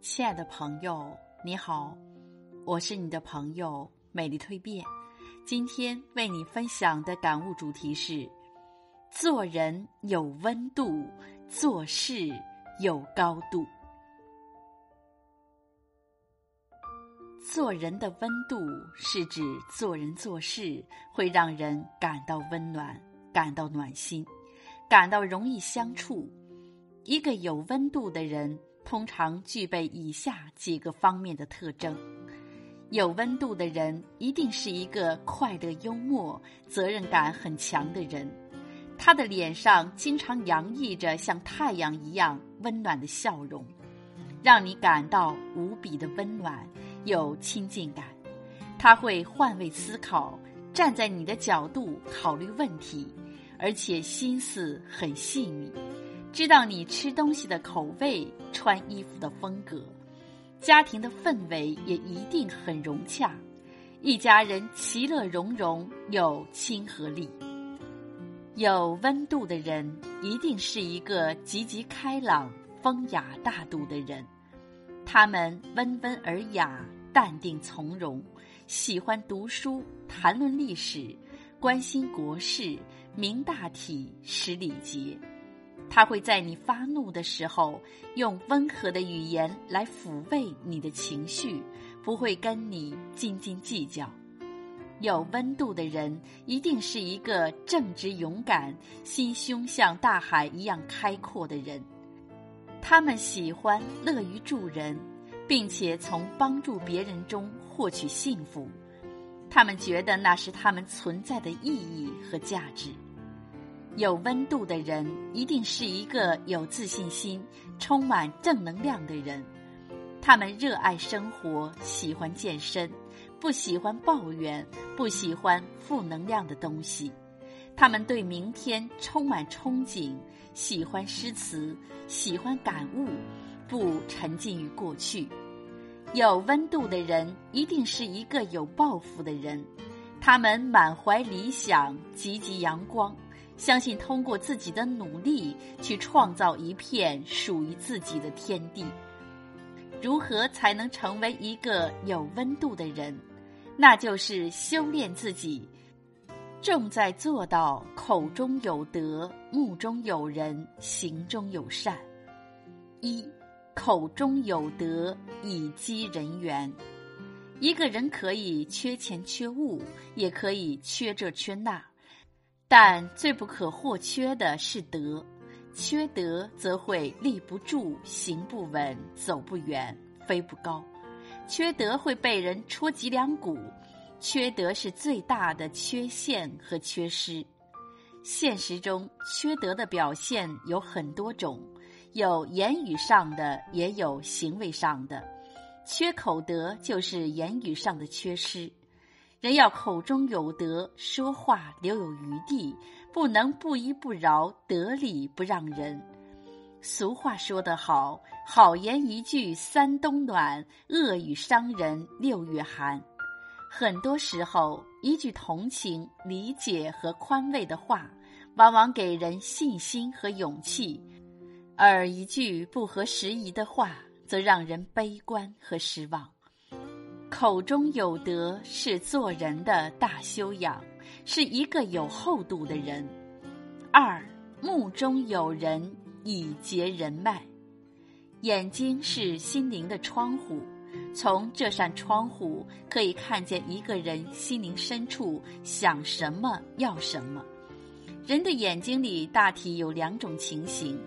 亲爱的朋友，你好，我是你的朋友美丽蜕变。今天为你分享的感悟主题是：做人有温度，做事有高度。做人的温度是指做人做事会让人感到温暖，感到暖心，感到容易相处。一个有温度的人。通常具备以下几个方面的特征：有温度的人一定是一个快乐、幽默、责任感很强的人。他的脸上经常洋溢着像太阳一样温暖的笑容，让你感到无比的温暖，有亲近感。他会换位思考，站在你的角度考虑问题，而且心思很细腻。知道你吃东西的口味、穿衣服的风格，家庭的氛围也一定很融洽，一家人其乐融融，有亲和力。有温度的人一定是一个积极开朗、风雅大度的人，他们温文尔雅、淡定从容，喜欢读书、谈论历史、关心国事、明大体、识礼节。他会在你发怒的时候，用温和的语言来抚慰你的情绪，不会跟你斤斤计较。有温度的人一定是一个正直勇敢、心胸像大海一样开阔的人。他们喜欢乐于助人，并且从帮助别人中获取幸福。他们觉得那是他们存在的意义和价值。有温度的人一定是一个有自信心、充满正能量的人。他们热爱生活，喜欢健身，不喜欢抱怨，不喜欢负能量的东西。他们对明天充满憧憬，喜欢诗词，喜欢感悟，不沉浸于过去。有温度的人一定是一个有抱负的人。他们满怀理想，积极阳光。相信通过自己的努力去创造一片属于自己的天地。如何才能成为一个有温度的人？那就是修炼自己，重在做到口中有德，目中有人，行中有善。一，口中有德，以积人缘。一个人可以缺钱缺物，也可以缺这缺那。但最不可或缺的是德，缺德则会立不住、行不稳、走不远、飞不高；缺德会被人戳脊梁骨，缺德是最大的缺陷和缺失。现实中，缺德的表现有很多种，有言语上的，也有行为上的。缺口德就是言语上的缺失。人要口中有德，说话留有余地，不能不依不饶，得理不让人。俗话说得好：“好言一句三冬暖，恶语伤人六月寒。”很多时候，一句同情、理解和宽慰的话，往往给人信心和勇气；而一句不合时宜的话，则让人悲观和失望。口中有德是做人的大修养，是一个有厚度的人。二，目中有人以结人脉。眼睛是心灵的窗户，从这扇窗户可以看见一个人心灵深处想什么、要什么。人的眼睛里大体有两种情形，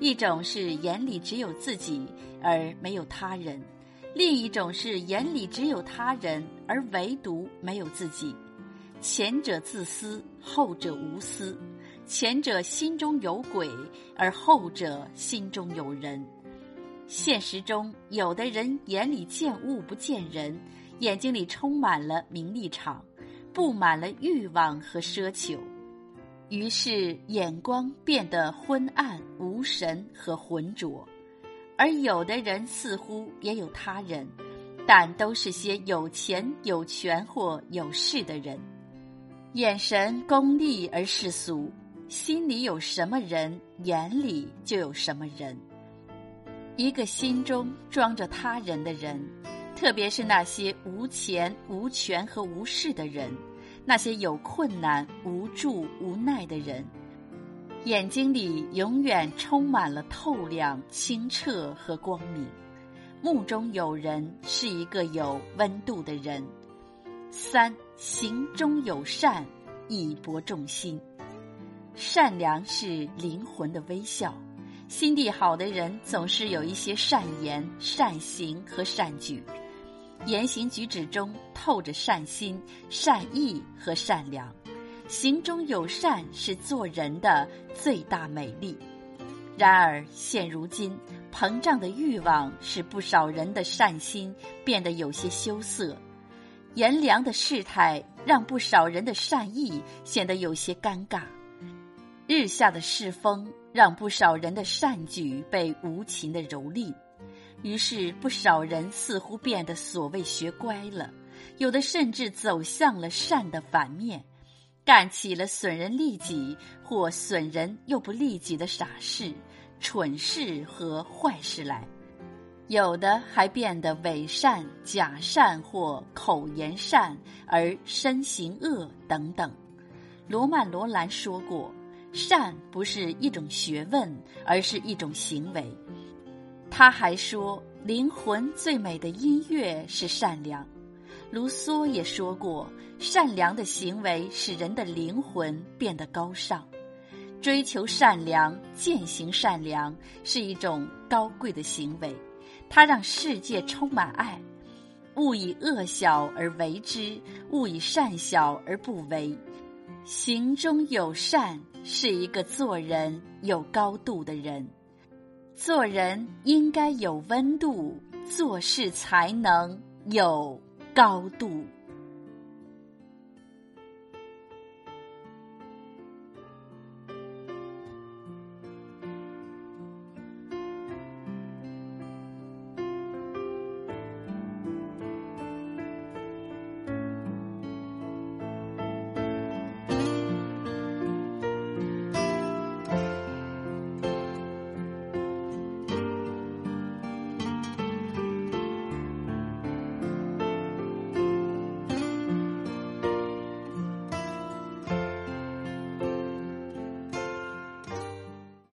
一种是眼里只有自己而没有他人。另一种是眼里只有他人，而唯独没有自己。前者自私，后者无私；前者心中有鬼，而后者心中有人。现实中，有的人眼里见物不见人，眼睛里充满了名利场，布满了欲望和奢求，于是眼光变得昏暗、无神和浑浊。而有的人似乎也有他人，但都是些有钱有权或有势的人，眼神功利而世俗，心里有什么人，眼里就有什么人。一个心中装着他人的人，特别是那些无钱、无权和无势的人，那些有困难、无助、无奈的人，眼睛里永远充满了透亮、清澈和光明。目中有人是一个有温度的人。三行中有善，以博众心。善良是灵魂的微笑。心地好的人总是有一些善言、善行和善举，言行举止中透着善心、善意和善良。行中有善是做人的最大美丽。然而现如今，膨胀的欲望使不少人的善心变得有些羞涩，炎凉的世态让不少人的善意显得有些尴尬。日下的世风让不少人的善举被无情的蹂躏，于是不少人似乎变得所谓学乖了，有的甚至走向了善的反面，干起了损人利己或损人又不利己的傻事、蠢事和坏事来，有的还变得伪善、假善或口言善而身行恶等等。罗曼·罗兰说过。善不是一种学问，而是一种行为。他还说，灵魂最美的音乐是善良。卢梭也说过，善良的行为使人的灵魂变得高尚。追求善良、践行善良是一种高贵的行为，它让世界充满爱。勿以恶小而为之，勿以善小而不为。行中有善。是一个做人有高度的人，做人应该有温度，做事才能有高度。